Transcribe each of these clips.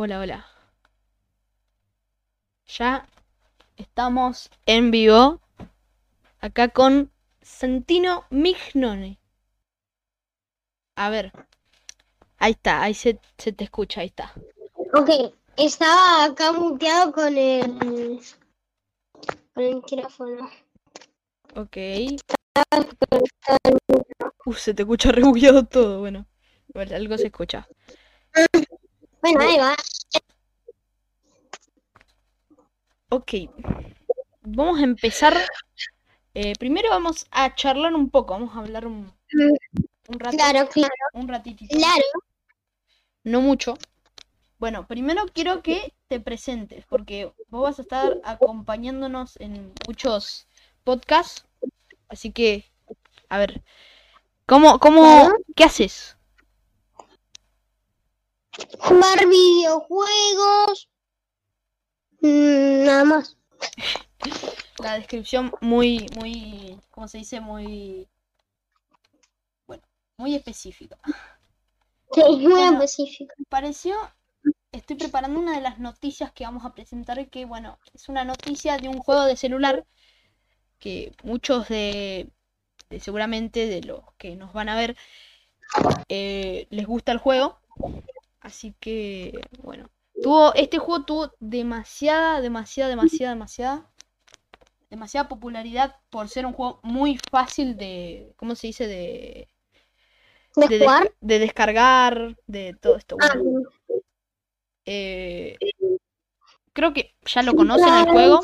Hola, hola. Ya estamos en vivo acá con Santino Mignone. A ver. Ahí está, ahí se, se te escucha, ahí está. Ok, estaba acá muteado con el, con el micrófono. Ok. Uh, se te escucha rebullado todo, bueno. Igual algo se escucha. Bueno, ahí va. Ok. Vamos a empezar. Eh, primero vamos a charlar un poco, vamos a hablar un, un rato. Claro, claro, Un ratitito. claro. No mucho. Bueno, primero quiero que te presentes, porque vos vas a estar acompañándonos en muchos podcasts. Así que, a ver, ¿cómo, cómo, qué haces? Jugar videojuegos. Mm, nada más. La descripción muy, muy, ¿cómo se dice? Muy, bueno, muy específica. Sí, muy Bueno. específico. pareció, estoy preparando una de las noticias que vamos a presentar, que bueno, es una noticia de un juego de celular que muchos de, de seguramente de los que nos van a ver eh, les gusta el juego. Así que, bueno, tuvo, este juego tuvo demasiada, demasiada, demasiada, demasiada, demasiada popularidad por ser un juego muy fácil de, ¿cómo se dice? De, ¿De de, jugar? de descargar, de todo esto. Ah, eh, creo que ya lo conocen el juego.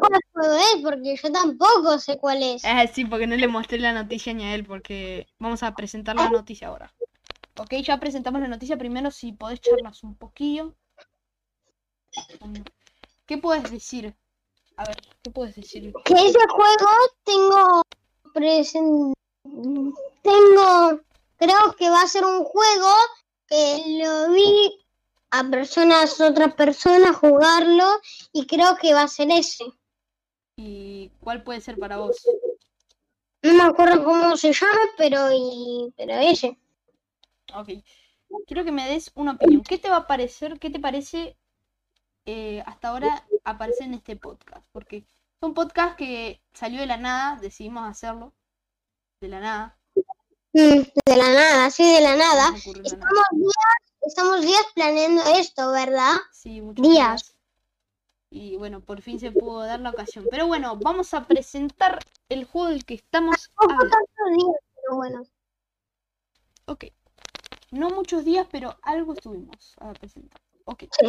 cuál juego es, porque yo tampoco sé cuál es. Ah, sí, porque no le mostré la noticia ni a él, porque vamos a presentar la noticia ahora. Ok, ya presentamos la noticia. Primero, si podés charlas un poquillo. ¿Qué puedes decir? A ver, ¿qué puedes decir? Que ese juego tengo presen- tengo creo que va a ser un juego que lo vi a personas otras personas jugarlo y creo que va a ser ese ¿Y cuál puede ser para vos? no me acuerdo cómo se llama pero y pero ese Ok. Quiero que me des una opinión. ¿Qué te va a parecer? ¿Qué te parece eh, hasta ahora aparecer en este podcast? Porque fue un podcast que salió de la nada, decidimos hacerlo. De la nada. Mm, de la nada así de la nada no estamos días estamos días planeando esto verdad Sí, muchos días. días. Y bueno, por fin se pudo dar la ocasión. Pero bueno, vamos a presentar el juego del que estamos hablando. días pero bueno Ok. No muchos días, pero algo estuvimos a presentar. Ok. sí.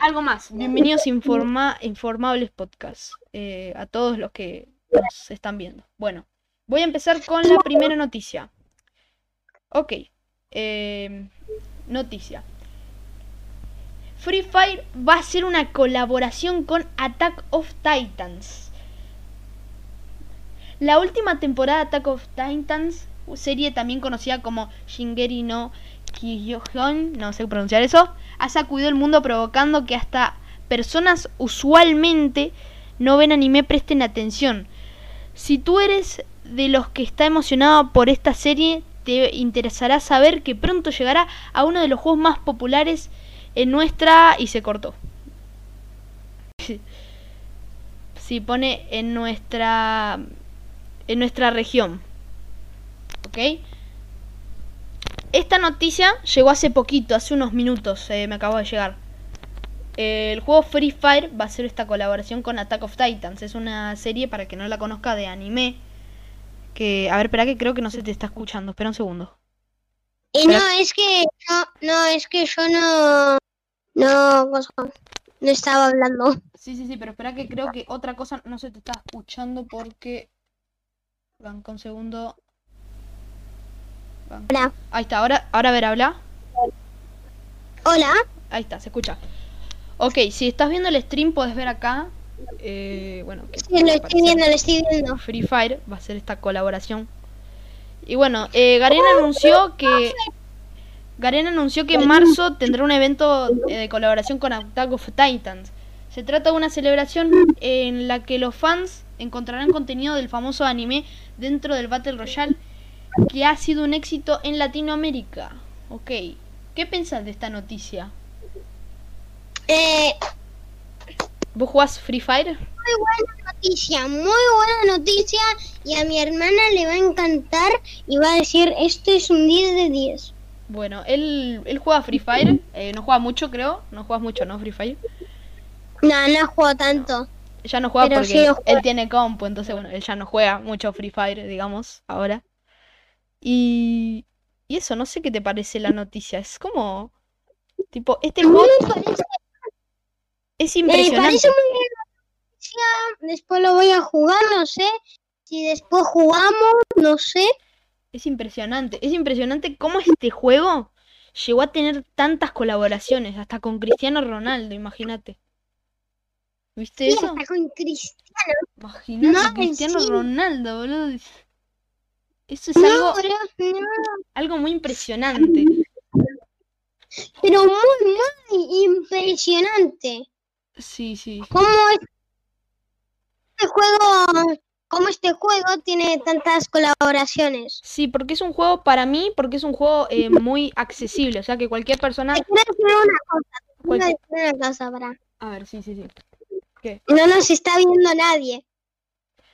Algo más. Bienvenidos a Informa Informables Podcast. eh, a todos los que nos están viendo. Bueno, voy a empezar con la primera noticia. Ok. eh, noticia. Free Fire va a hacer una colaboración con Attack of Titans. La última temporada de Attack of Titans, serie también conocida como Shingeki no Kyojin, no sé pronunciar eso, ha sacudido el mundo provocando que hasta personas usualmente no ven anime presten atención. Si tú eres de los que está emocionado por esta serie, te interesará saber que pronto llegará a uno de los juegos más populares en nuestra... y se cortó. Si pone en nuestra... en nuestra región. ¿Ok? Esta noticia llegó hace poquito, hace unos minutos, eh, me acabo de llegar. Eh, el juego Free Fire va a hacer esta colaboración con Attack of Titans. Es una serie, para que no la conozca, de anime. Que, a ver, espera que creo que no se te está escuchando. Espera un segundo. Y Pero- no, es que yo, no, es que yo no, no, no estaba hablando. Sí, sí, sí, pero espera que creo que otra cosa no se te está escuchando porque... Banca un segundo. Hola. Ahí está, ahora, ahora a ver, habla. Hola, Ahí está, se escucha. Ok, si estás viendo el stream, puedes ver acá. eh, bueno, que sí, puede lo estoy viendo, lo estoy viendo. Free Fire va a ser esta colaboración. Y bueno, eh, Garena anunció que. Garena anunció que en marzo tendrá un evento eh, de colaboración con Attack of Titans. Se trata de una celebración en la que los fans encontrarán contenido del famoso anime dentro del Battle Royale que ha sido un éxito en Latinoamérica. Ok, ¿qué pensás de esta noticia? Eh, ¿Vos jugás Free Fire? muy buena noticia, muy buena noticia y a mi hermana le va a encantar y va a decir, esto es un 10 de 10. Bueno, él, él juega Free Fire, eh, no juega mucho creo, no juegas mucho, ¿no? Free Fire. No, no juego tanto. Ya no juega Pero porque sí él tiene compu, entonces bueno, él ya no juega mucho Free Fire, digamos, ahora. Y, y eso, no sé qué te parece la noticia, es como, tipo, este me parece, es me impresionante. parece muy bien la noticia, después lo voy a jugar, no sé. Si después jugamos, no sé. Es impresionante, es impresionante cómo este juego llegó a tener tantas colaboraciones, hasta con Cristiano Ronaldo, imagínate. ¿Viste Y eso? hasta con Cristiano. Imagínate No, Cristiano sí. Ronaldo, boludo. Eso es No, algo, no. algo muy impresionante. Pero muy, muy impresionante. Sí, sí. cómo este juego, cómo este juego tiene tantas colaboraciones. Sí, porque es un juego, para mí, porque es un juego eh, muy accesible. O sea que cualquier persona. Te quiero decir una cosa, te quiero Cualquier- decir una cosa, para. A ver, sí, sí, sí. No nos está viendo nadie.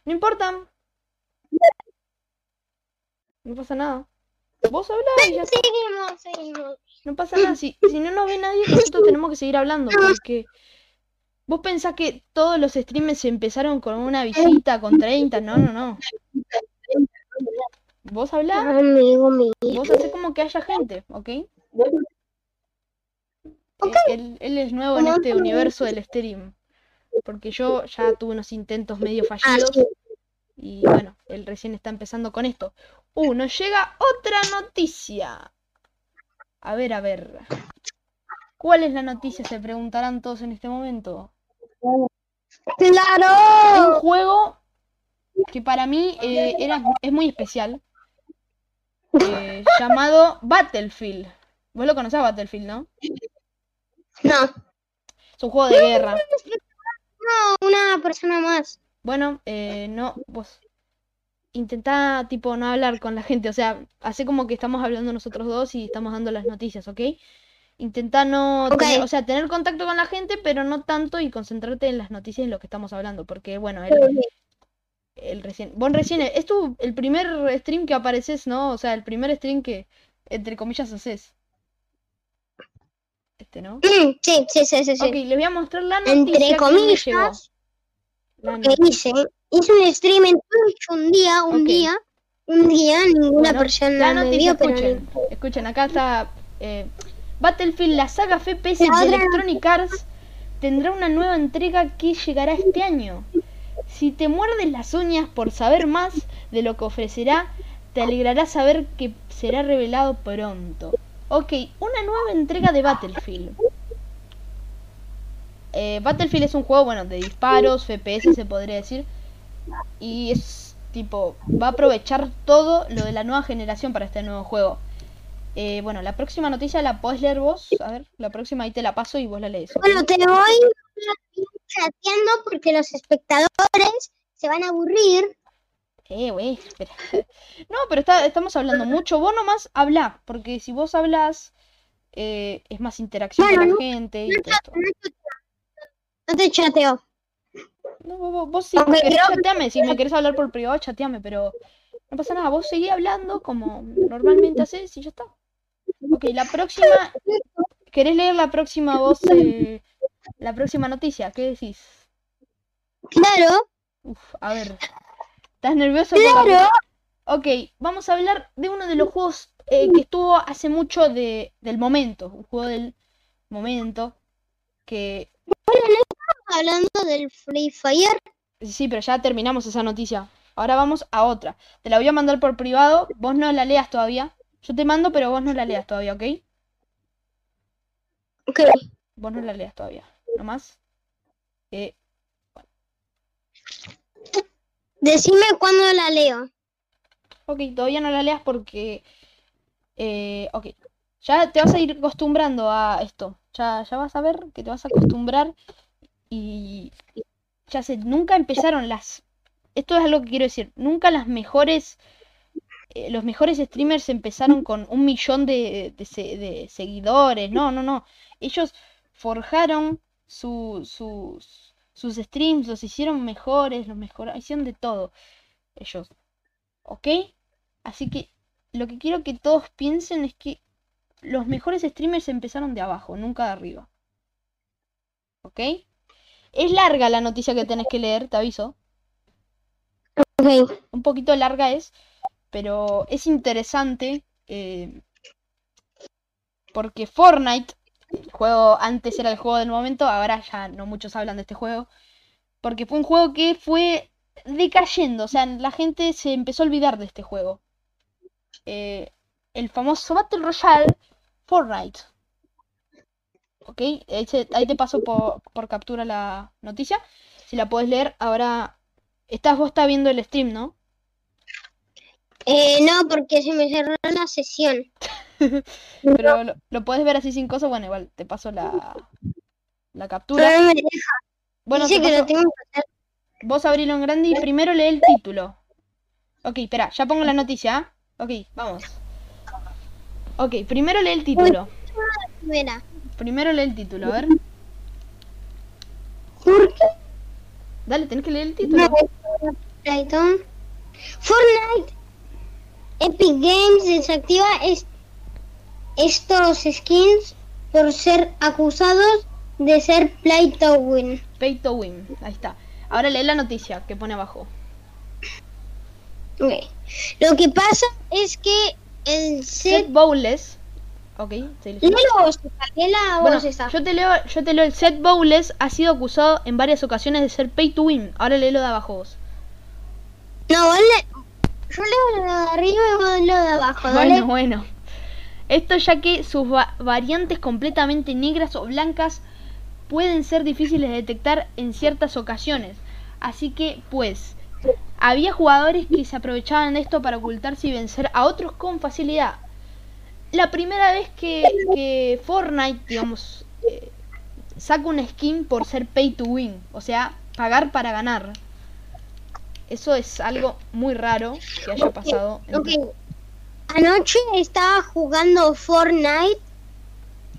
No importa. No pasa nada. Vos hablá y ya. Seguimos, seguimos. No pasa nada. Si, si no nos ve nadie, nosotros tenemos que seguir hablando. Porque vos pensás que todos los streamers empezaron con una visita, con 30. No, no, no. Vos hablá, Amigo mío. vos hacés como que haya gente, ¿ok? Eh, Él, él es nuevo en este universo del stream. Porque yo ya tuve unos intentos medio Ah, fallidos. Y bueno, él recién está empezando con esto. Uh, nos llega otra noticia. A ver, a ver. ¿Cuál es la noticia? Se preguntarán todos en este momento. Un ¡Claro! juego que para mí eh, era, es muy especial. eh, llamado Battlefield. Vos lo conocés a Battlefield, ¿no? No, Es un juego de guerra. no, una persona más. Bueno, eh, no, vos intentá, tipo, no hablar con la gente, o sea, hace como que estamos hablando nosotros dos y estamos dando las noticias, ¿ok? Intentá no, tener- o sea, tener contacto con la gente, pero no tanto y concentrarte en las noticias y en lo que estamos hablando, porque, bueno, él, él recién, vos recién, es tu, el primer stream que apareces, ¿no? O sea, el primer stream que, entre comillas, haces. Este, ¿no? Sí, sí, sí, sí. sí. Ok, les voy a mostrar la Entre noticia que me llegó. comillas, La que noticia. hice, hice un stream en Twitch un día, un día, un día, ninguna Bueno, persona La me noticia, vio, pero escuchen, escuchen, acá está eh, Battlefield, la saga FPS La de Electronic Arts tendrá una nueva entrega que llegará este año. Si te muerdes las uñas por saber más de lo que ofrecerá, te alegrará saber que será revelado pronto. Ok, una nueva entrega de Battlefield. Eh, Battlefield es un juego, bueno, de disparos, FPS se podría decir. Y es tipo, va a aprovechar todo lo de la nueva generación para este nuevo juego. Eh, bueno, la próxima noticia la podés leer vos. A ver, la próxima ahí te la paso y vos la lees. Bueno, te voy chateando porque los espectadores se van a aburrir. Eh, güey, espera. No, pero está, estamos hablando mucho. Vos nomás hablá, porque si vos hablas, eh, es más interacción con la gente y todo esto. No te chateo. No, vos, vos- querés creo que- chateame, si me querés hablar por privado, chateame, pero no pasa nada, vos seguí hablando como normalmente haces y ya está. Ok, la próxima, ¿querés leer la próxima voz, eh, la próxima noticia? ¿Qué decís? Claro, Uf, a ver, ¿estás nervioso? claro. Ok, vamos a hablar de uno de los juegos eh, que estuvo hace mucho de, del momento, un juego del momento que Hablando del Free Fire. Sí, pero ya terminamos esa noticia. Ahora vamos a otra. Te la voy a mandar por privado. Vos no la leas todavía. Yo te mando, pero vos no la leas todavía, ¿ok? Ok. Vos no la leas todavía. ¿Nomás? Eh, Decime cuándo la leo. ok, todavía no la leas porque... Eh, ok. Ya te vas a ir acostumbrando a esto. Ya, ya vas a ver que te vas a acostumbrar. Ya sé, nunca empezaron las... Esto es algo que quiero decir. Nunca las mejores... eh, los mejores streamers empezaron con un millón de, de se- de seguidores. No, no, no. Ellos forjaron su, sus, sus streams los hicieron mejores, los mejoraron, hicieron de todo ellos. ¿Ok? Así que lo que quiero que todos piensen es que los mejores streamers empezaron de abajo, nunca de arriba. ¿Ok? Es larga la noticia que tenés que leer, te aviso. Ok. Un poquito larga es, pero es interesante eh, porque Fortnite, el juego antes era el juego del momento, ahora ya no muchos hablan de este juego, porque fue un juego que fue decayendo, o sea, la gente se empezó a olvidar de este juego. Eh, el famoso Battle Royale Fortnite. Ok, ahí te, paso por, por captura la noticia. Si la puedes leer, ahora estás vos estás viendo el stream, ¿no? Eh, no, porque se me cerró la sesión. Pero lo, lo puedes ver así sin cosa, bueno, igual te paso la, la captura. Pero no me deja. Bueno, Dice que paso- lo tengo que hacer. vos abrilo en grande y primero lee el título. Ok, espera, ya pongo la noticia. ¿ah? Ok, vamos. Ok, primero lee el título. Primero lee el título, a ver. ¿Por qué? Dale, tenés que leer el No, título. Brighton. Fortnite. Epic Games desactiva es- estos skins por ser acusados de ser play to win. Pay to win. Ahí está. Ahora lee la noticia que pone abajo. Ok. Lo que pasa es que el Set set. Bowles. Ok, Léelo léela Bueno, esa. yo te leo, yo te leo el Seth Bowles ha sido acusado en varias ocasiones de ser pay to win. Ahora léelo de abajo vos. No, vos le- Yo leo lo de arriba y vos lo de abajo, ¿vale? Bueno, bueno. Esto ya que sus va- variantes completamente negras o blancas pueden ser difíciles de detectar en ciertas ocasiones. Así que, pues, había jugadores que se aprovechaban de esto para ocultarse y vencer a otros con facilidad. La primera vez que, que Fortnite, digamos, eh, saca una skin por ser pay to win, o sea, pagar para ganar. Eso es algo muy raro que haya pasado. Anoche estaba jugando Fortnite.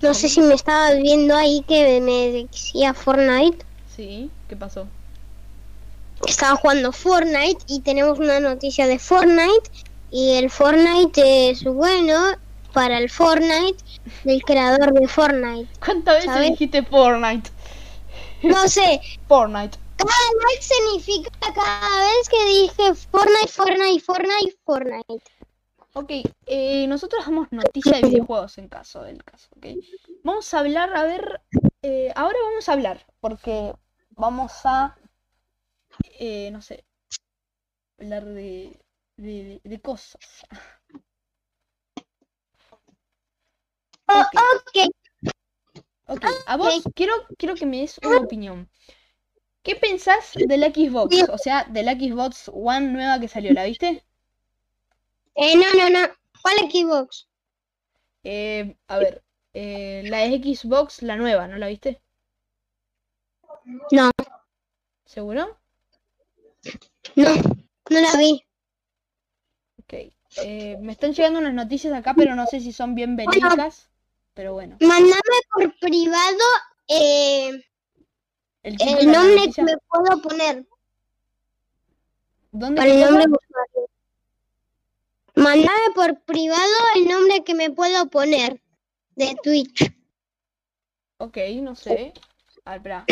No sé si me estabas viendo ahí que me decía Fortnite. Sí, ¿qué pasó? Estaba jugando Fortnite y tenemos una noticia de Fortnite. Y el Fortnite es bueno para el Fortnite del creador de Fortnite. ¿Cuántas veces ¿Sabes? dijiste Fortnite? No sé, Fortnite. cada like significa cada vez que dije Fortnite, Fortnite, Fortnite, Fortnite. Ok, eh, nosotros damos noticia de videojuegos en caso del caso, ¿ok? Vamos a hablar, a ver, eh, ahora vamos a hablar, porque vamos a, eh, no sé, hablar de, de, de cosas. Ok, Ok, ok, a vos quiero, quiero que me des una opinión. ¿Qué pensás de la Xbox? O sea, de la Xbox One nueva que salió, ¿la viste? eh, no, no, no. ¿Cuál Xbox? Eh, a ver, eh, la Xbox, la nueva, ¿no la viste? No, ¿Seguro? no, no la vi. Ok. Eh, me están llegando unas noticias acá, pero no sé si son bien verídicas. Pero bueno, Mándame por privado eh, el nombre que me puedo poner. ¿Dónde Para el nombre. Mándame por privado el nombre que me puedo poner de Twitch. Ok, no sé. A ver, espera.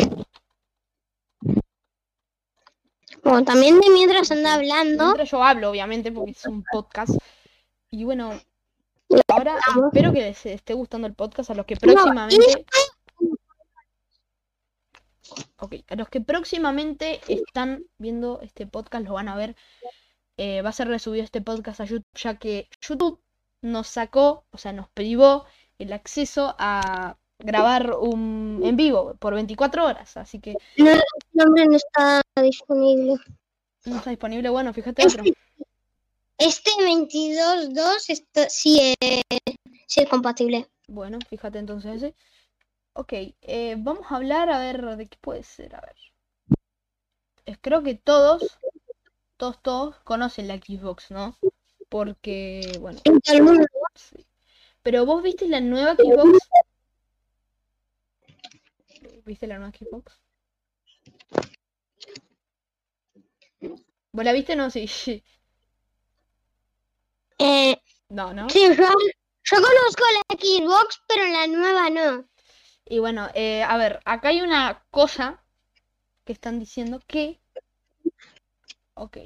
Bueno, también de mientras anda hablando. Mientras yo hablo, obviamente, porque es un podcast. Y bueno, ahora espero que les esté gustando el podcast a los que próximamente. Ok, a los que próximamente están viendo este podcast, lo van a ver. Eh, va a ser resubido este podcast a YouTube, ya que YouTube nos sacó, o sea, nos privó el acceso a grabar un en vivo por 24 horas. Así que No, el nombre no está disponible. no está disponible. Bueno, fíjate otro. Este 22.2 está, sí, es, sí es compatible. Bueno, fíjate entonces ese. Ok, eh, vamos a hablar a ver de qué puede ser. A ver. Creo que todos, todos, todos conocen la Xbox, ¿no? Porque, bueno, sí. Pero vos viste la nueva Xbox. ¿Viste la nueva Xbox? ¿Vos la viste? No, sí. Eh, No, ¿no? sí, yo, yo conozco la Xbox, pero la nueva no. Y bueno, eh, a ver, acá hay una cosa que están diciendo que... Ok.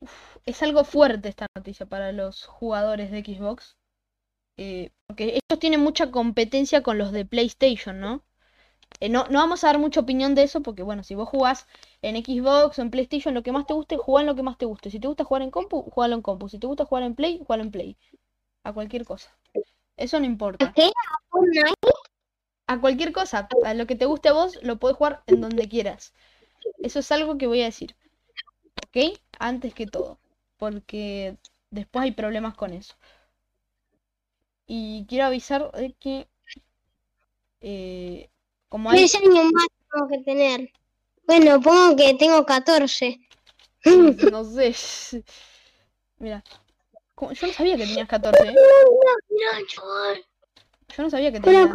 Uf, es algo fuerte esta noticia para los jugadores de Xbox. eh, porque ellos tienen mucha competencia con los de PlayStation, ¿no? Eh, no, no vamos a dar mucha opinión de eso porque, bueno, si vos jugás en Xbox o en PlayStation, lo que más te guste, jugá en lo que más te guste. Si te gusta jugar en compu, jugalo en compu. Si te gusta jugar en Play, jugalo en Play. A cualquier cosa. Eso no importa. A cualquier cosa, a lo que te guste a vos, lo puedes jugar en donde quieras. Eso es algo que voy a decir. ¿Ok? Antes que todo. Porque después hay problemas con eso. Y quiero avisar de que... eh, como hay... Tres años más tengo que tener. Bueno, pongo que tengo 14. No sé. Mira. Yo no sabía que tenías 14, ¿eh? Yo no sabía que tenías...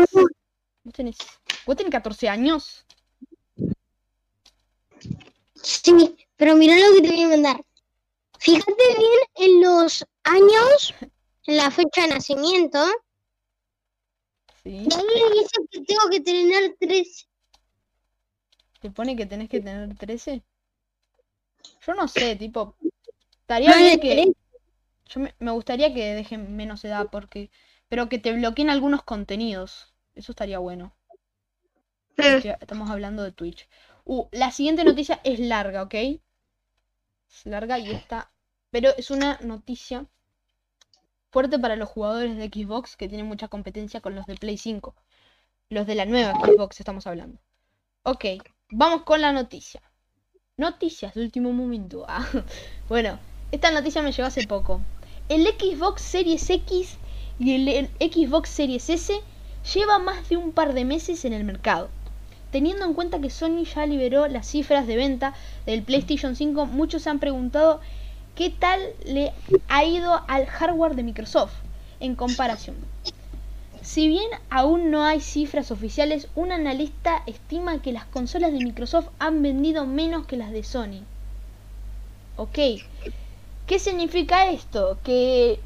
¿Vos tenés... ¿Vos tenés 14 años? Sí, pero mira lo que te voy a mandar. Fíjate bien en los años, en la fecha de nacimiento. Sí. Y dice que tengo que tener 13. ¿Te pone que tenés que tener 13? Yo no sé, tipo... Estaría bien que... 13. Yo me, me gustaría que dejen menos edad porque... Pero que te bloqueen algunos contenidos. Eso estaría bueno. Estamos hablando de Twitch. Uh, la siguiente noticia es larga, ¿ok? Es larga y está... Pero es una noticia fuerte para los jugadores de Xbox que tienen mucha competencia con los de Play 5. Los de la nueva Xbox estamos hablando. Ok, vamos con la noticia. Noticias de último momento. Ah, bueno, esta noticia me llegó hace poco. El Xbox Series X y el, el Xbox Series S lleva más de un par de meses en el mercado. Teniendo en cuenta que Sony ya liberó las cifras de venta del PlayStation 5, muchos se han preguntado qué tal le ha ido al hardware de Microsoft en comparación. Si bien aún no hay cifras oficiales, un analista estima que las consolas de Microsoft han vendido menos que las de Sony. Ok, ¿qué significa esto? Que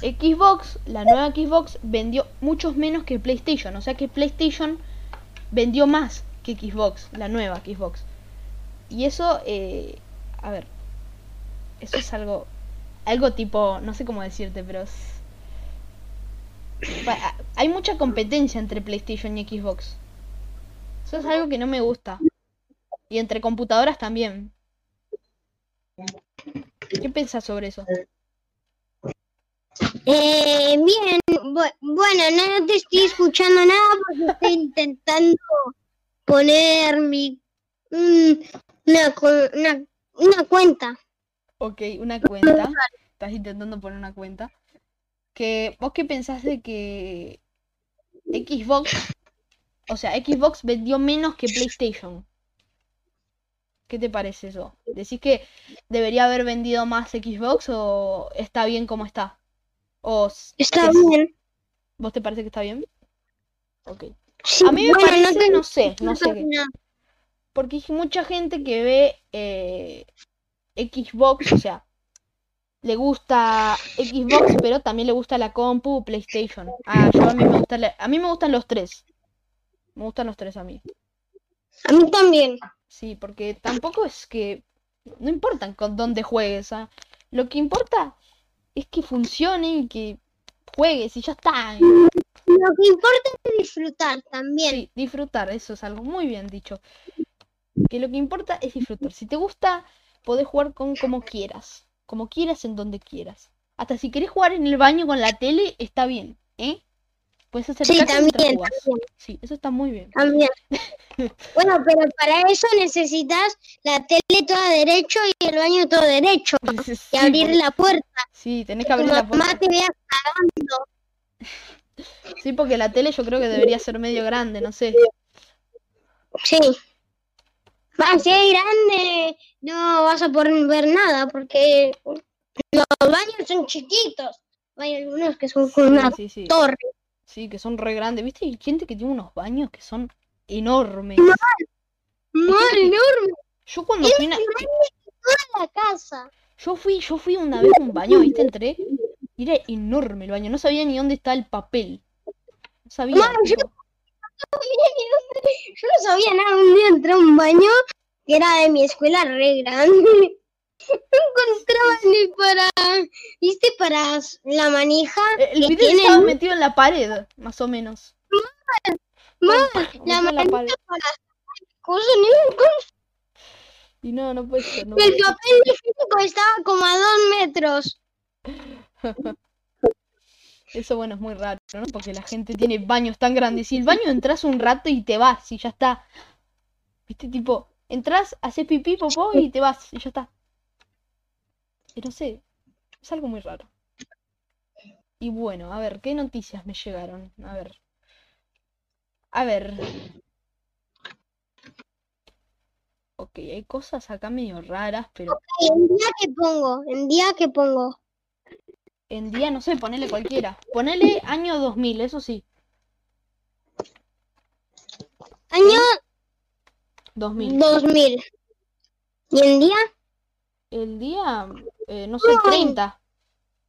Xbox, la nueva Xbox, vendió muchos menos que PlayStation. O sea que PlayStation vendió más que Xbox, la nueva Xbox. Y eso, eh, a ver, eso es algo, algo tipo, no sé cómo decirte, pero Hay mucha competencia entre PlayStation y Xbox. Eso es algo que no me gusta. Y entre computadoras también. ¿Qué pensás sobre eso? Eh, bien, bu- bueno, no te estoy escuchando nada porque estoy intentando poner mi una, una, una cuenta. Ok, una cuenta. Estás intentando poner una cuenta. Que, ¿vos qué pensás de que Xbox, o sea, Xbox vendió menos que PlayStation? ¿Qué te parece eso? ¿Decís que debería haber vendido más Xbox o está bien como está? ¿O Está es- bien. vos te parece que está bien? Ok. Sí, A mí me bueno, parece, te- no sé, no sé qué. Porque hay mucha gente que ve eh, Xbox, o sea, le gusta Xbox, pero también le gusta la compu, PlayStation. Ah, yo a mí me gusta la- a mí me gustan los tres. Me gustan los tres a mí. A mí también. Sí, porque tampoco es que no importa con dónde juegues, ¿ah? Lo que importa es que funcione y que juegues y ya está. Lo que importa es disfrutar también. Sí, disfrutar, eso es algo muy bien dicho. Que lo que importa es disfrutar. Si te gusta, podés jugar con como quieras. Como quieras, en donde quieras. Hasta si querés jugar en el baño con la tele, está bien, ¿eh? Puedes hacer Sí, también, también. Sí, eso está muy bien. También. Bueno, pero para eso necesitas la tele toda derecho y el baño todo derecho. Sí, Y abrir porque- la puerta. sí, tenés que abrir la mamá puerta. te vea Sí, porque la tele yo creo que debería ser medio grande, no sé. Sí. Es grande, no vas a poder ver nada porque los baños son chiquitos. Hay algunos que son con una Sí, sí, sí. torre. Sí, que son re grandes. ¿Viste? Hay gente que tiene unos baños que son enormes. Mal, que- enorme. Yo cuando fui una- la casa. yo fui, yo fui una vez a un baño, ¿viste? Entré y era enorme el baño. No sabía ni dónde está el papel. No sabía. Mano, yo- Yo no sabía nada. Un día entré a un baño que era de mi escuela re grande. No encontraba ni para, viste, para la manija. eh, El que tiene estaba metido en la pared, más o menos. Mal, Metido la la manija pared. para cosas, ni un Y no, no puede ser. No El papel higiénico estaba como a dos metros. Eso bueno es muy raro, ¿no? Porque la gente tiene baños tan grandes. Si el baño entras un rato y te vas y ya está. ¿Viste? Tipo, entras, haces pipí, popó y te vas y ya está. Y no sé, es algo muy raro. Y bueno, a ver, ¿qué noticias me llegaron? A ver. A ver. Ok, hay cosas acá medio raras, pero En día que pongo, en día que pongo. En día no sé, ponele cualquiera. Ponele año 2000, eso sí. Año 2000. 2000. ¿Y en día? El día, eh, no sé, 30.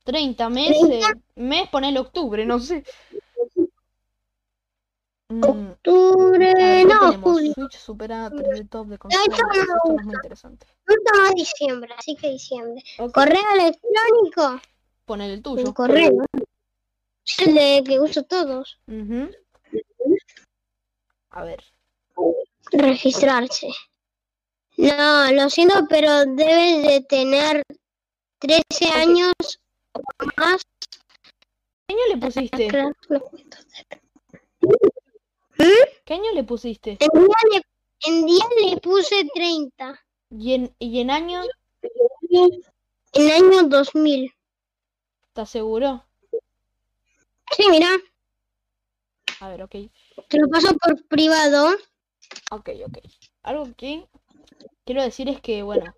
30 meses. Mes, ponele octubre, no sé. Mm, ver, Octubre, ¿qué no, julio. Switch supera 3D top de consolas. no no es muy interesante. Nunca más diciembre, así que diciembre. Ok, Correo electrónico. Ponele el El tuyo. correo. Es el de que uso todos. Ujú. A ver. Registrarse. No, lo siento, pero debes de tener 13 años o más. ¿Qué año le pusiste? Lo cuento. ¿Qué año le pusiste? En día le, en día le puse 30. ¿Y en, y en año? En año 2000. ¿Estás seguro? Sí, mira, A ver, ok. te lo paso por privado. Ok, ok. Algo que quiero decir es que, bueno,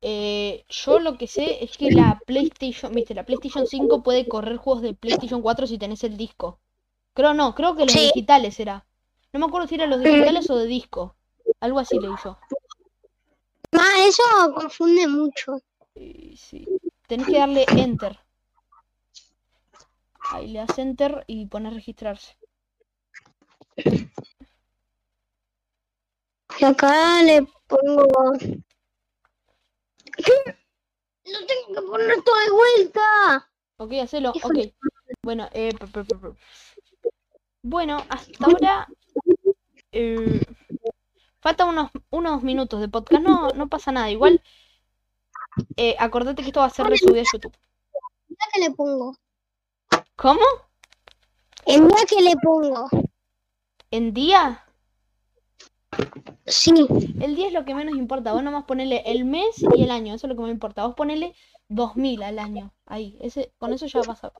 eh, yo lo que sé es que la PlayStation, viste, la PlayStation 5 puede correr juegos de PlayStation 4 si tenés el disco. Creo no, creo que los Sí. digitales era. No me acuerdo si eran los digitales o de disco. Algo así leí yo. Ah, eso confunde mucho. Y sí. Tenés que darle enter. Ahí le das enter y pones registrarse. Y acá le pongo. Lo tengo que poner todo de vuelta. Ok, hacelo. Ok. Bueno, eh. Bueno, hasta ahora eh, faltan unos, unos minutos de podcast. No, no pasa nada. Igual, eh, acordate que esto va a ser resubido a YouTube. Mira que le pongo. ¿Cómo? El día que le pongo. ¿En día? Sí. El día es lo que menos importa. Vos nomás ponele el mes y el año. Eso es lo que me importa. Vos ponele 2000 al año. Ahí. Ese, con eso ya vas a...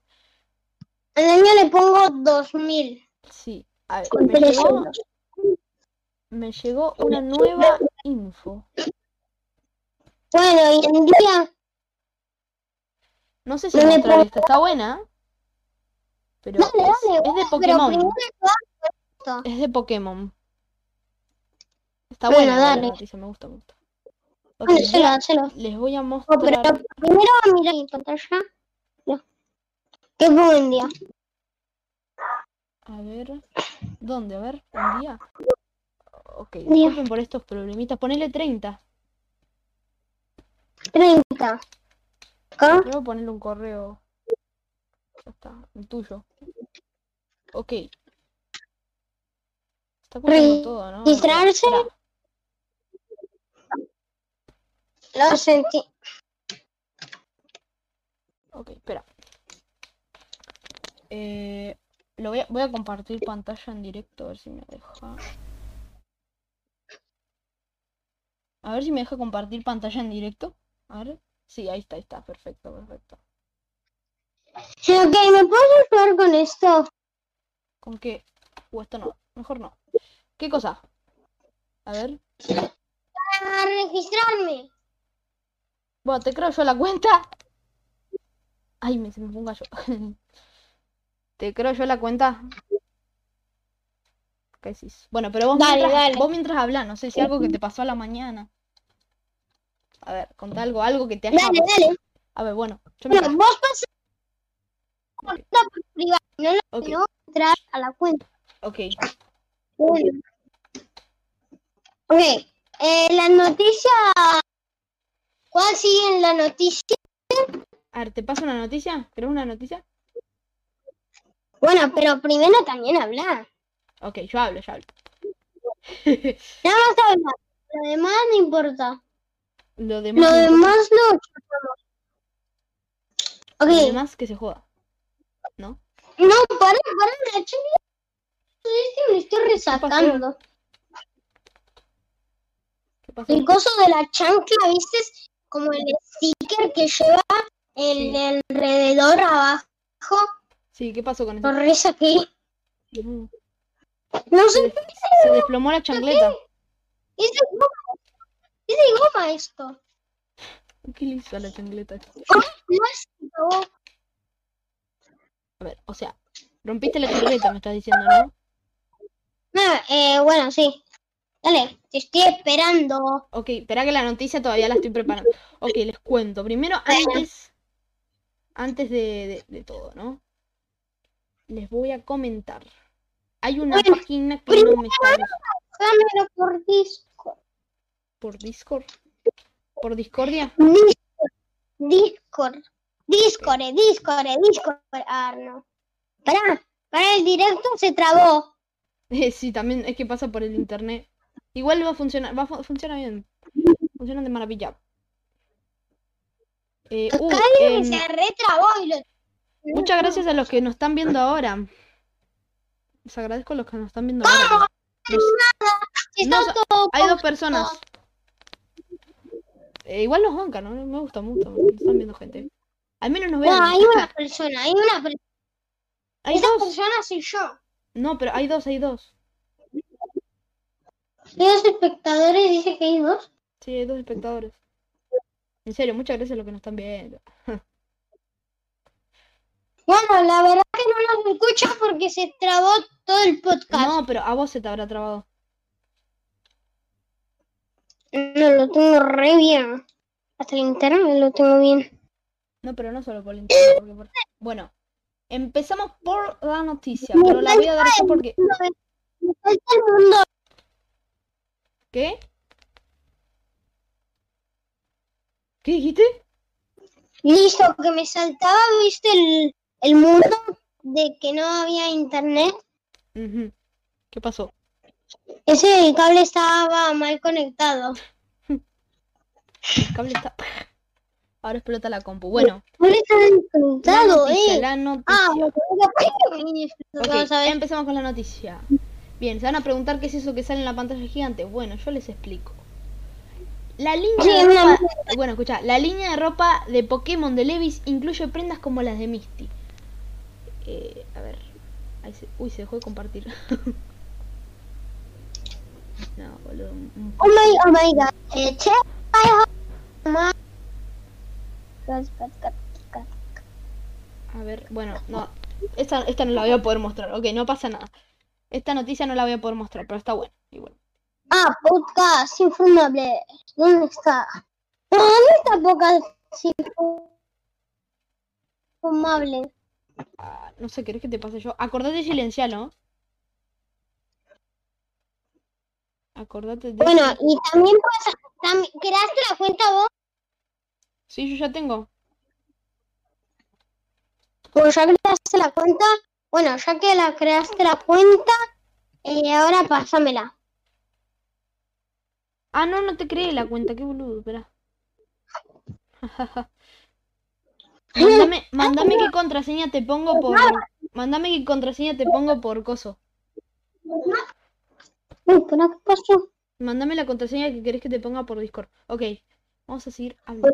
Al año le pongo 2000. Sí. A ver, me llegó, 300. me llegó una nueva info. Bueno, y en día. No sé si No mostrar puedo- esta. Está buena. Pero Dale, es, dale, es de Pokémon. Es de Pokémon. Está Bueno, buena la dale. noticia, me gusta, me gusta. Ok, Bueno, voy hacelo, a- hacelo. les voy a No, pero mostrar. primero mira mi pantalla. Ya. ¿Qué pongo en día? A ver. ¿Dónde? A ver, un día. Ok, disculpen por estos problemitas. Ponele 30. 30. Acá. Luego ponerle un correo. Ya está, el tuyo. Ok. Está escuchando todo, ¿no? Registrarse. Lo sentí. Ok, espera. Eh, lo voy a, voy a compartir pantalla en directo, a ver si me deja. A ver si me deja compartir pantalla en directo. A ver. Sí, ahí está, ahí está. Perfecto, perfecto. Sí, ok, ¿me puedes ayudar con esto? ¿Con qué? O esto no. Mejor no. ¿Qué cosa? A ver. Para registrarme. Bueno, te creo yo la cuenta. Ay, me, se me un gallo. ¿Te creo yo la cuenta? ¿Qué decís? Bueno, pero vos Dale, mientras, dale. vos mientras hablás, no sé si algo que te pasó a la mañana. A ver, contá algo, algo que te haya Dale, dale. A ver, bueno, yo me Bueno, vos pasás por privado, no, no entrar a la cuenta. Ok, Bueno. Ok, eh, la noticia. ¿Cuál sigue en la noticia? a ver, ¿te paso una noticia? ¿Querés una noticia? Bueno, pero primero también hablar. Ok, yo hablo, yo hablo. Nada más hablar. Lo demás no importa. Lo demás, Lo no demás Lo demás que se joda. ¿No? no, para, para. Este me estoy resacando. ¿Qué pasó? El coso de la chancla, ¿viste? Como el sticker que lleva el Sí. alrededor abajo. Sí, ¿qué pasó con eso? Lo resaqué. No Se, sé, des- se desplomó la chancleta. es Es de goma esto. ¿Qué le hizo a la chancleta? Plástico. A ver, o sea, rompiste la chancleta, me estás diciendo, ¿no? Nada, eh, bueno, sí. Dale, te estoy esperando. Ok, espera que la noticia todavía la estoy preparando. Ok, les cuento. Primero, antes, antes de, de- de todo, ¿no? Les voy a comentar. Hay una Bueno, página que no me Dámelo por disco. Por Discord. ¿Por Discordia? Discord. Discord. Discord, Discord, Discord. Ah, no. Pará, para el directo se trabó. Eh, sí, también es que pasa por el internet. Igual va a funcionar, va a fu- funciona bien. Funciona de maravilla. Eh, uh, se retrabó y lo... muchas gracias a los que nos están viendo ahora. Les agradezco a los que nos están viendo ahora. Nos- Está no, hay dos personas. Eh, igual nos bancan, ¿no? Me gusta mucho. Nos están viendo gente. Al menos nos ven. No, hay una persona, hay una persona. Hay Esa dos. persona soy yo. No, pero hay dos, hay dos. Hay dos espectadores, dice que hay dos. Sí, hay dos espectadores. En serio, muchas gracias a los que nos están viendo. Bueno, la verdad que no nos escucha porque se trabó todo el podcast. No, pero a vos se te habrá trabado. No, lo tengo re bien. Hasta el internet lo tengo bien. No, pero no solo por el internet. porque por- Bueno, empezamos por la noticia, pero la voy a dar yo porque... Me falta el mundo. ¿Qué? ¿Qué dijiste? Listo, que me saltaba, viste, el, el mundo de que no había internet. ¿Qué pasó? Ese cable estaba mal conectado. El cable está... Ahora explota la compu. Bueno, No está conectado, eh. la noticia. Ah, bueno, Ok, vamos a ver. empezamos con la noticia. Bien, se van a preguntar qué es eso que sale en la pantalla gigante. Bueno, yo les explico. La línea Sí, de ropa, bueno, escucha, la línea de ropa de Pokémon de Levis incluye prendas como las de Misty. Eh, a ver, ahí se, uy, se dejó de compartir. no, boludo. un- Oh my, oh my god. Eh, my cat, cat. A ver, bueno, no, esta, esta no la voy a poder mostrar. Ok, no pasa nada. Esta noticia no la voy a poder mostrar, pero está buena. Igual. Ah, podcast infumable. ¿Dónde está? No, ¿dónde está podcast infumable? Ah, no sé, ¿querés que te pase yo? Acordate de silenciarlo. Acordate de... Bueno, y también pasa, también, ¿creaste la cuenta vos? Sí, yo ya tengo. Pues ya creaste la cuenta. Bueno, ya que la creaste la cuenta, eh, ahora pásamela. Ah, no, no te creé la cuenta, qué boludo, espera. mándame, mándame qué contraseña te pongo por... Mándame qué contraseña te pongo por coso. Uy, ¿pero qué pasó? Mándame la contraseña que querés que te ponga por Discord. Ok, vamos a seguir hablando.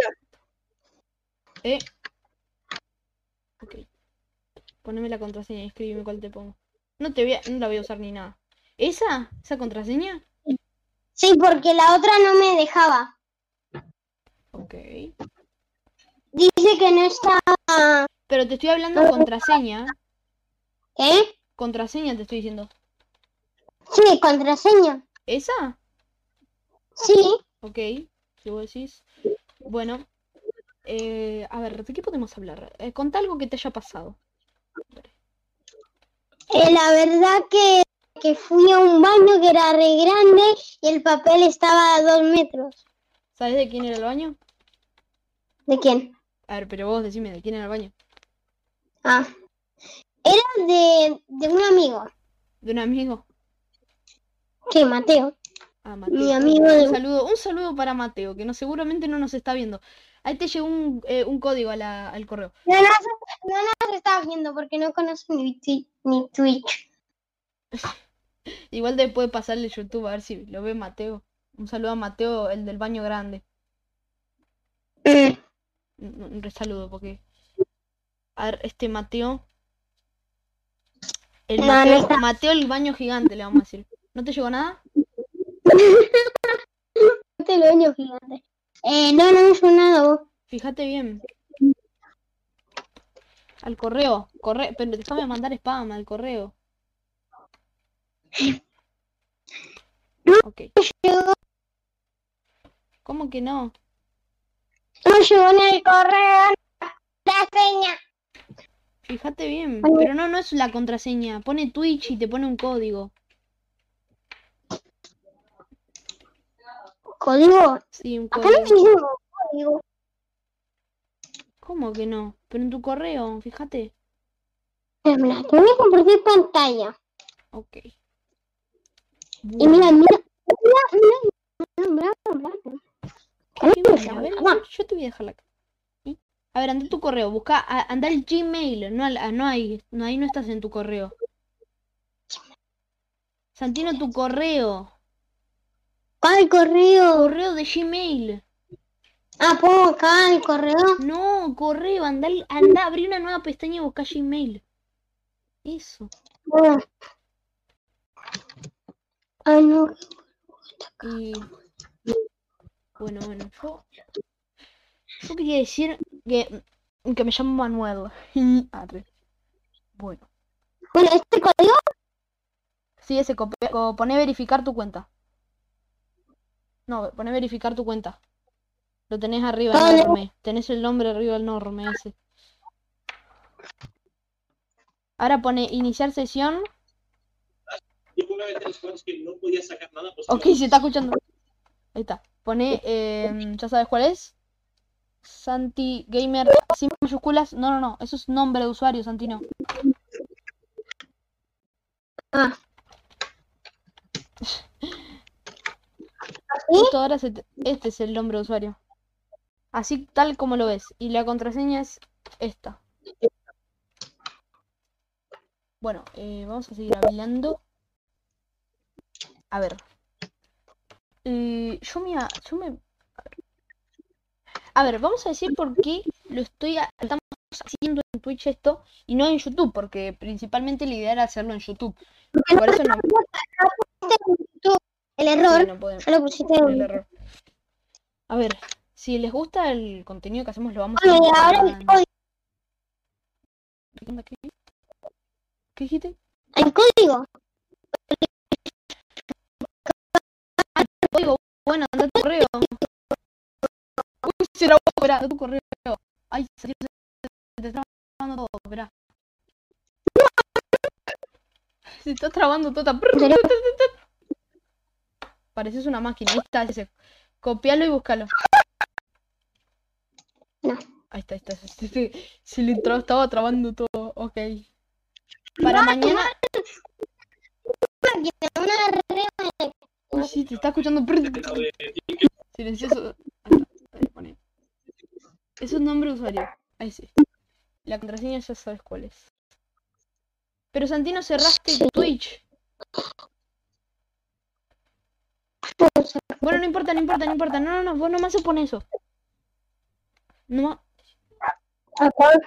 Eh. Ok. Poneme la contraseña y escríbeme cuál te pongo. No te voy a, no la voy a usar ni nada. ¿Esa? ¿Esa contraseña? Sí, porque la otra no me dejaba. Ok. Dice que no está. Pero te estoy hablando de contraseña. ¿Qué? Contraseña te estoy diciendo. Sí, contraseña. ¿Esa? Sí. Ok, si vos decís. Bueno, eh, a ver, ¿de qué podemos hablar? Eh, contá algo que te haya pasado. Eh, la verdad que, que fui a un baño que era re grande y el papel estaba a dos metros. ¿Sabes de quién era el baño? ¿De quién? A ver, pero vos decime, ¿de quién era el baño? Ah. Era de, de un amigo. ¿De un amigo? ¿Qué, Mateo? Ah, Mateo. Mi amigo Un saludo, un saludo para Mateo, que no seguramente no nos está viendo. Ahí te llegó un, eh, un código a la- al correo. No, no, no nos está viendo porque no conoce twi- mi Twitch. Igual te puede pasarle YouTube a ver si lo ve Mateo. Un saludo a Mateo, el del baño grande. Mm. Un, un re saludo, porque. A ver, este Mateo. El No, no. Mateo el baño gigante, le vamos a decir. ¿No te llegó nada? Baño gigante. Eh, no, no me hizo nada vos. Fíjate bien. Al correo. Corre... Pero déjame mandar spam al correo. Ok. Llegó- ¿Cómo que no? No llegó en el correo la seña. Fíjate bien. Pero no, no es la contraseña. Pone Twitch y te pone un código. Código. Sí, un Acá no código. ¿Cómo que no? Pero en tu correo, fíjate. Mira, te voy a compartir pantalla. Ok. Y mira, mira. Mira, mira, mira, mira, mira. Bueno, A ver, yo, te voy a dejar la ¿Sí? A ver, anda tu correo, busca, a- anda al Gmail, no, no hay, no, ahí no estás en tu correo. Santino, tu correo, ¿Cuál correo? correo de Gmail. Ah, pongo acá el correo. No, correo, anda, anda, abrí una nueva pestaña y busca Gmail. Eso. Ah. No. Y bueno, bueno, yo, yo quería decir que, que me llamo Manuel. Bueno. Bueno, este código. Sí, ese, copia- co- pone verificar tu cuenta. No, pone verificar tu cuenta. Lo tenés arriba, Vale. enorme. Tenés el nombre arriba enorme ese. Ahora pone iniciar sesión. Yo pongo a tres cosas que no podía sacar nada. Pues, Ok, se está escuchando. Ahí está. Pone, em, ¿ya sabes cuál es? Santi Gamer sin mayúsculas. No, no, no. Eso es nombre de usuario, Santino. Ah. Justo ahora se te- este es el nombre de usuario. Así tal como lo ves. Y la contraseña es esta. Bueno, eh, vamos a seguir hablando. A ver. Eh, yo me... a- Yo me... A ver. A ver, vamos a decir por qué lo estoy... a- Estamos haciendo en Twitch esto y no en YouTube, porque principalmente la idea era hacerlo en YouTube. Por eso no, El sí, error. no podemos. Ya lo pusiste el error. A ver, si les gusta el contenido que hacemos, lo vamos y a ahora el código. ¿Qué? ¿Qué? ¿Qué dijiste? El código. Oigo, bueno, anda tu correo. Uy, vos, esperá, anda a tu correo. Ay, se se te está trabando todo, esperá. Se está trabando todo. Pareces una máquina, ahí está ese. Copialo y búscalo. No. Ahí está, ahí está. Se, se- se le tra- estaba trabando todo. Ok. Para mañana. Una Uy, sí, te está escuchando. Silencioso. Es un nombre de usuario. Ahí sí. La contraseña ya sabes cuál es. Pero Santino, cerraste Twitch. Bueno, no importa, no importa, no importa. No, no, no, vos nomás se pone eso. Nomás, ¿A cuál?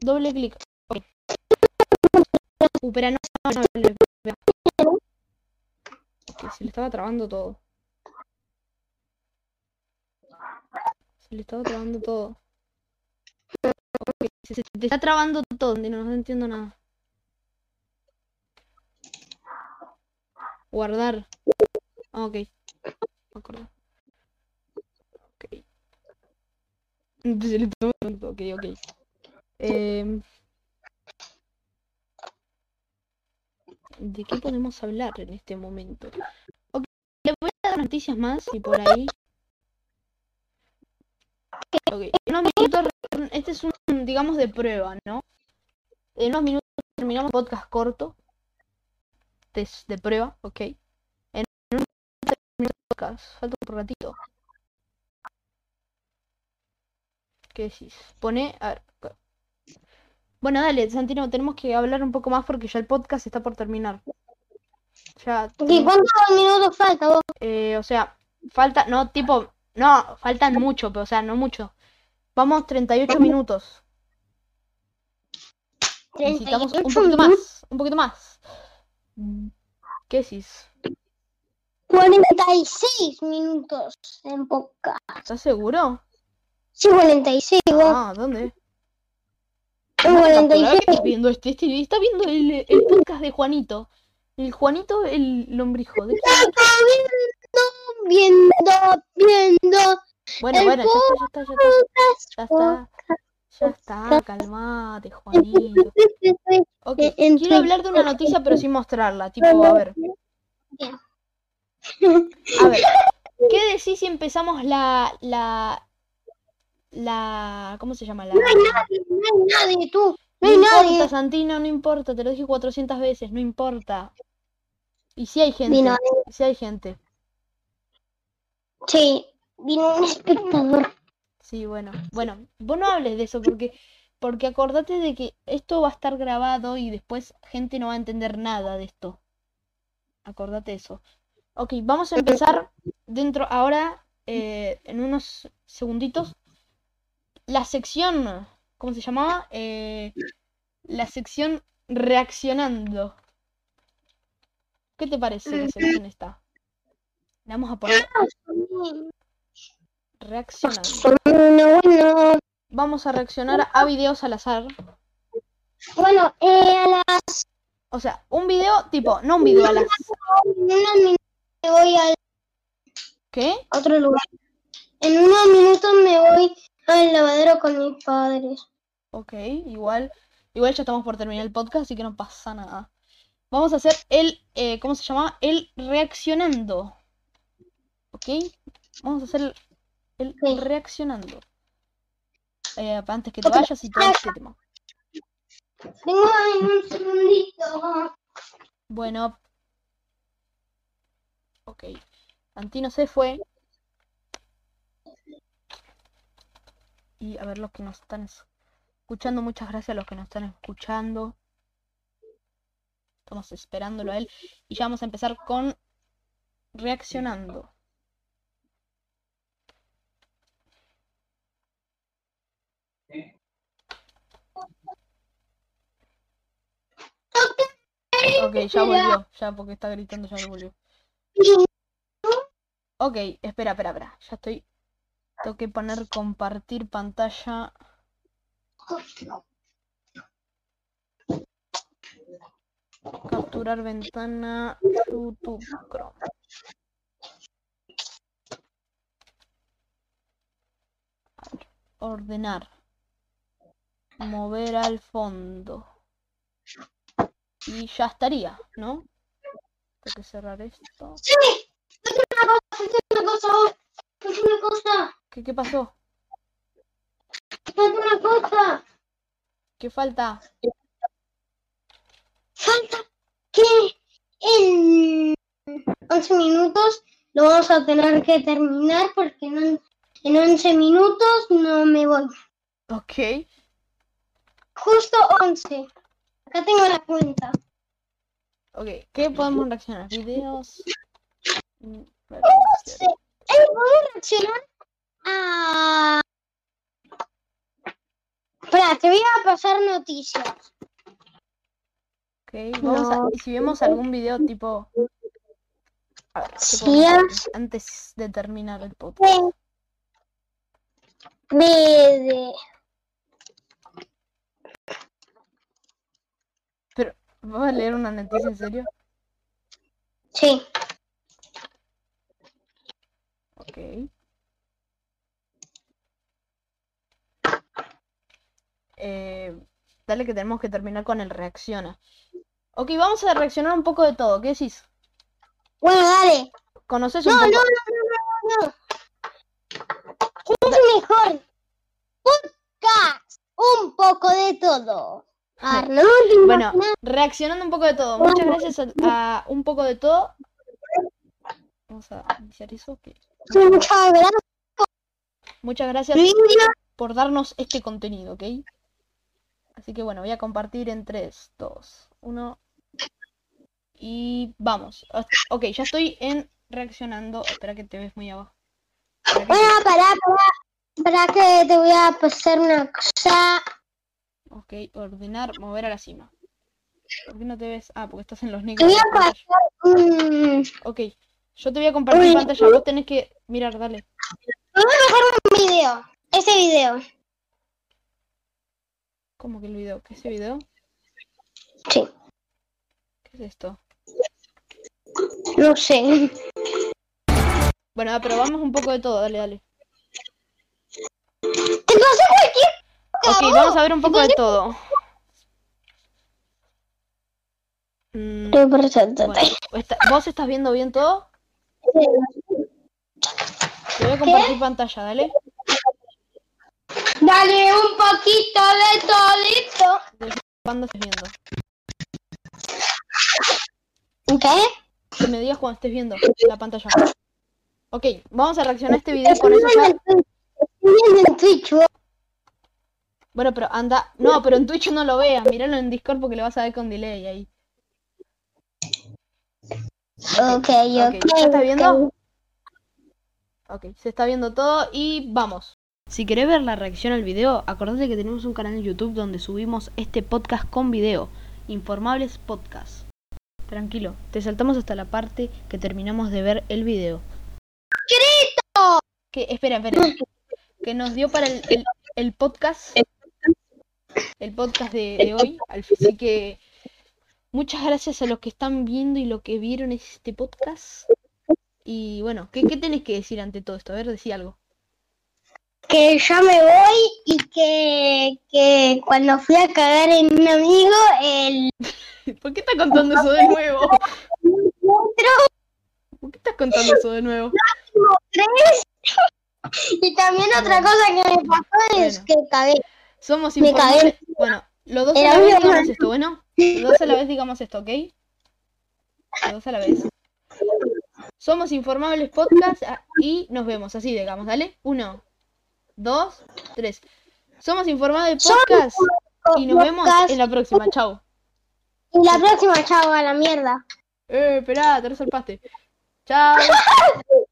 doble clic. Ok. Uh, no, no, no, no, se le estaba trabando todo. Se le estaba trabando todo. Ok, se, se te está trabando todo, Santino, no entiendo nada. Guardar. Ah, ok. Me acuerdo. Ok. Un Ok, ok. Em, ¿De qué podemos hablar en este momento? Ok, le voy a dar noticias más y por ahí. En unos minutos, este es un, digamos, de prueba, ¿no? En unos minutos terminamos el podcast corto. Test de prueba, ok. En un minuto podcast, falta un ratito. ¿Qué decís? Pone, a ver. Bueno, dale, Santino, tenemos que hablar un poco más porque ya el podcast está por terminar. Ya, ¿Y cuántos minutos falta vos? eh, o sea, falta, no, tipo, no, faltan mucho, pero o sea, no mucho. Vamos 38 minutos. Necesitamos un 38 poquito minutos. más, un poquito más. ¿Qué decís? 46 minutos en podcast. ¿Estás seguro? Sí, 46, vos. Ah, ¿dónde? En ¿Cómo te capturaba 46. que estás viendo este, este, está viendo el, el podcast de Juanito. El Juanito, el lombrijo. ¿De? Está viendo, viendo, viendo. Bueno, bueno, ya está, ya está, ya está. Ya está. Ya está, calmate, Juanito. Ok, en quiero hablar de una noticia pero sin mostrarla. Tipo, a ver. Bien. A ver. ¿Qué decís si empezamos la. la. la. ¿cómo se llama? La. No hay nadie, no hay nadie, tú. No No hay importa, nadie. Santino, no importa, te lo dije 400 veces, no importa. Y si hay gente, Vino, si hay gente. sí, vino un espectador. Sí, bueno, bueno, vos no hables de eso porque, porque acordate de que esto va a estar grabado y después gente no va a entender nada de esto. Acordate eso. Ok, vamos a empezar dentro, ahora, eh, en unos segunditos, la sección, ¿cómo se llamaba? Eh, la sección reaccionando. ¿Qué te parece la sección esta? Le vamos a poner reaccionando. Bueno, bueno. Vamos a reaccionar a videos al azar. Bueno, eh, a las O sea, un video tipo, no un video al azar. Me voy al ¿Qué? otro lugar. En unos minutos me voy al lavadero con mis padres. Ok, igual. Igual ya estamos por terminar el podcast, así que no pasa nada. Vamos a hacer el, eh, ¿cómo se llama? El reaccionando. ¿Ok? Vamos a hacer el, el reaccionando. Eh, antes que te vayas y todo este tema. Vengo en un segundito. Bueno. Ok. Antino se fue. Y a ver los que nos están escuchando. Muchas gracias a los que nos están escuchando. Estamos esperándolo a él. Y ya vamos a empezar con reaccionando. Ok, ya volvió. Ya porque está gritando ya volvió. Ok, espera, espera, espera. Ya estoy. Tengo que poner compartir pantalla. Capturar ventana. YouTube Chrome. Ordenar. Mover al fondo. Y ya estaría, ¿no? Tengo que cerrar esto. Sí, una cosa, una cosa, ¿Qué, qué pasó? es una cosa. ¿Qué falta? Falta que en 11 minutos lo vamos a tener que terminar porque no- en 11 minutos no me voy. Ok. Justo 11. Acá tengo la cuenta. Ok, ¿qué podemos reaccionar? Videos. Mm, No sé. Eh, ¿Puedo reaccionar a... Espera, te voy a pasar noticias. Ok, vamos a. No. y Si vemos algún video tipo. A ver, ¿qué Sí, ah. antes de terminar el podcast? De... de... Pero, ¿vas a leer una noticia en serio? Sí. Ok. Eh, dale que tenemos que terminar con el reacciona. Ok, vamos a reaccionar un poco de todo. ¿Qué decís? Bueno, dale. ¿Conoces un No, no, poco? no, no, no, no. Es mejor. Podcast. Un poco de todo. Arnold, Bueno, reaccionando un poco de todo. Muchas gracias a, a un poco de todo. Vamos a iniciar eso. que- muchas gracias. Muchas gracias Video. por darnos este contenido, ¿ok? Así que bueno, voy a compartir en 3, 2, 1. Y vamos. Ok, ya estoy en reaccionando. Espera que te ves muy abajo. Espera te- pará, pará. Pará que te voy a pasar una cosa. Ok, ordenar, mover a la cima. ¿Por qué no te ves? Ah, porque estás en los Te negros. voy de a pasar un, Ok, yo te voy a compartir Uy. pantalla. Vos tenés que mirar, dale. un video. Ese video. ¿Cómo que el video? ¿Qué es ese video? Sí. ¿Qué es esto? No sé. Bueno, ah, pero vamos un poco de todo, dale, dale. Te pasé cualquier Ok, vamos a ver un poco de todo. Mm, bueno, ¿vos estás viendo bien todo? Te voy a compartir pantalla, dale. Dale un poquito de todito. ¿Cuándo estés viendo? ¿Qué? Que me digas cuando estés viendo la pantalla. Ok, vamos a reaccionar a este video con eso ya. Estoy viendo en Twitch. Bueno, pero anda. No, pero en Twitch no lo veas. Míralo en Discord porque lo vas a ver con delay ahí. Ok, Ok. ¿ya estás viendo? ok. Ok, se está viendo todo y vamos. Si querés ver la reacción al video, acordate que tenemos un canal en YouTube donde subimos este podcast con video, Informables Podcast. Tranquilo, te saltamos hasta la parte que terminamos de ver el video. ¡Grito! Que, espera, espera. Que nos dio para el, el- el podcast. El podcast de, de hoy. Así que muchas gracias a los que están viendo y los que vieron este podcast. Y bueno, ¿qué, qué tenés que decir ante todo esto? A ver, decí algo. Que ya me voy y que, que cuando fui a cagar en un amigo, el ¿Por qué estás contando eso de nuevo? ¿Por qué estás contando eso de nuevo? Y también otra cosa que me pasó es Bueno. que cagué. Somos cagué. Bueno, los dos bueno. esto, ¿bueno? Los dos a la vez digamos esto, ¿ok? Los dos a la vez. Somos Informables Podcast ah, y nos vemos así, digamos, ¿dale? Uno, dos, tres. Somos Informables Podcast y nos vemos en la próxima. Chao. Y la próxima, chao, a la mierda. Eh, esperá, te resalpaste. Chao.